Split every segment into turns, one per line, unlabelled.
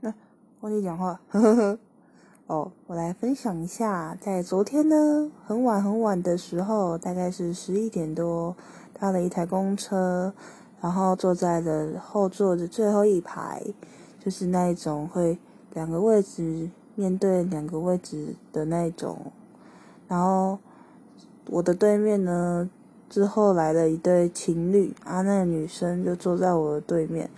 那忘记讲话，呵呵呵。哦，我来分享一下，在昨天呢，很晚很晚的时候，大概是十一点多，搭了一台公车，然后坐在了后座的最后一排，就是那一种会两个位置面对两个位置的那一种，然后我的对面呢，之后来了一对情侣，啊，那个女生就坐在我的对面，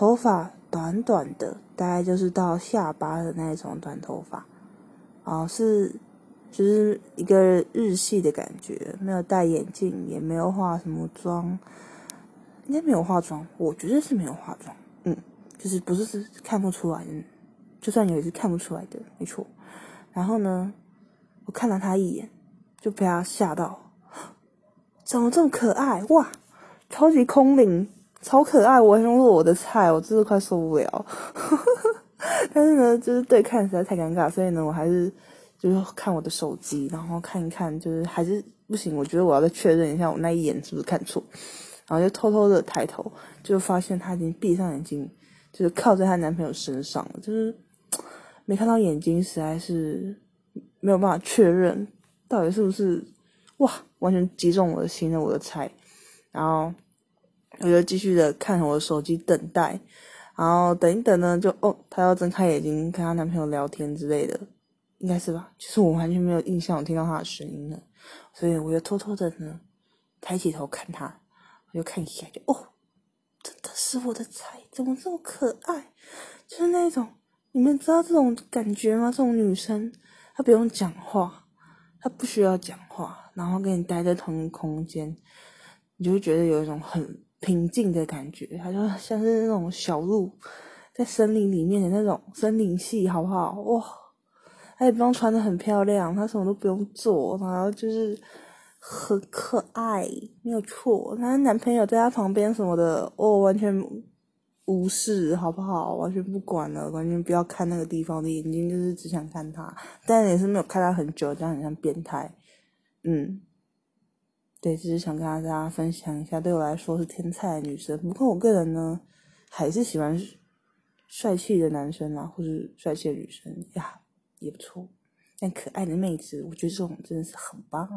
头发。短短的，大概就是到下巴的那种短头发，哦，是，就是一个日系的感觉，没有戴眼镜，也没有化什么妆，应该没有化妆，我觉得是没有化妆，嗯，就是不是是看不出来的，就算有也是看不出来的，没错。然后呢，我看了他一眼，就被他吓到，长得这么可爱，哇，超级空灵。超可爱，完全是我的菜，我真的快受不了。但是呢，就是对看实在太尴尬，所以呢，我还是就是看我的手机，然后看一看，就是还是不行。我觉得我要再确认一下，我那一眼是不是看错，然后就偷偷的抬头，就发现她已经闭上眼睛，就是靠在她男朋友身上了，就是没看到眼睛，实在是没有办法确认到底是不是哇，完全击中我的心了，我的菜，然后。我就继续的看我的手机等待，然后等一等呢，就哦，她要睁开眼睛跟她男朋友聊天之类的，应该是吧？其实我完全没有印象，我听到她的声音了，所以我就偷偷的呢，抬起头看她，我就看一下，就哦，真的是我的菜，怎么这么可爱？就是那种你们知道这种感觉吗？这种女生她不用讲话，她不需要讲话，然后跟你待在同一个空间，你就会觉得有一种很。平静的感觉，它就像是那种小鹿在森林里面的那种森林系，好不好？哇，它也不用穿的很漂亮，它什么都不用做，然后就是很可爱，没有错。她男朋友在她旁边什么的，哦，完全无视，好不好？完全不管了，完全不要看那个地方的眼睛，就是只想看他，但也是没有看他很久，这样很像变态，嗯。对，只是想跟大家分享一下，对我来说是天才女生。不过我个人呢，还是喜欢帅气的男生啊，或是帅气的女生呀，也不错。但可爱的妹子，我觉得这种真的是很棒。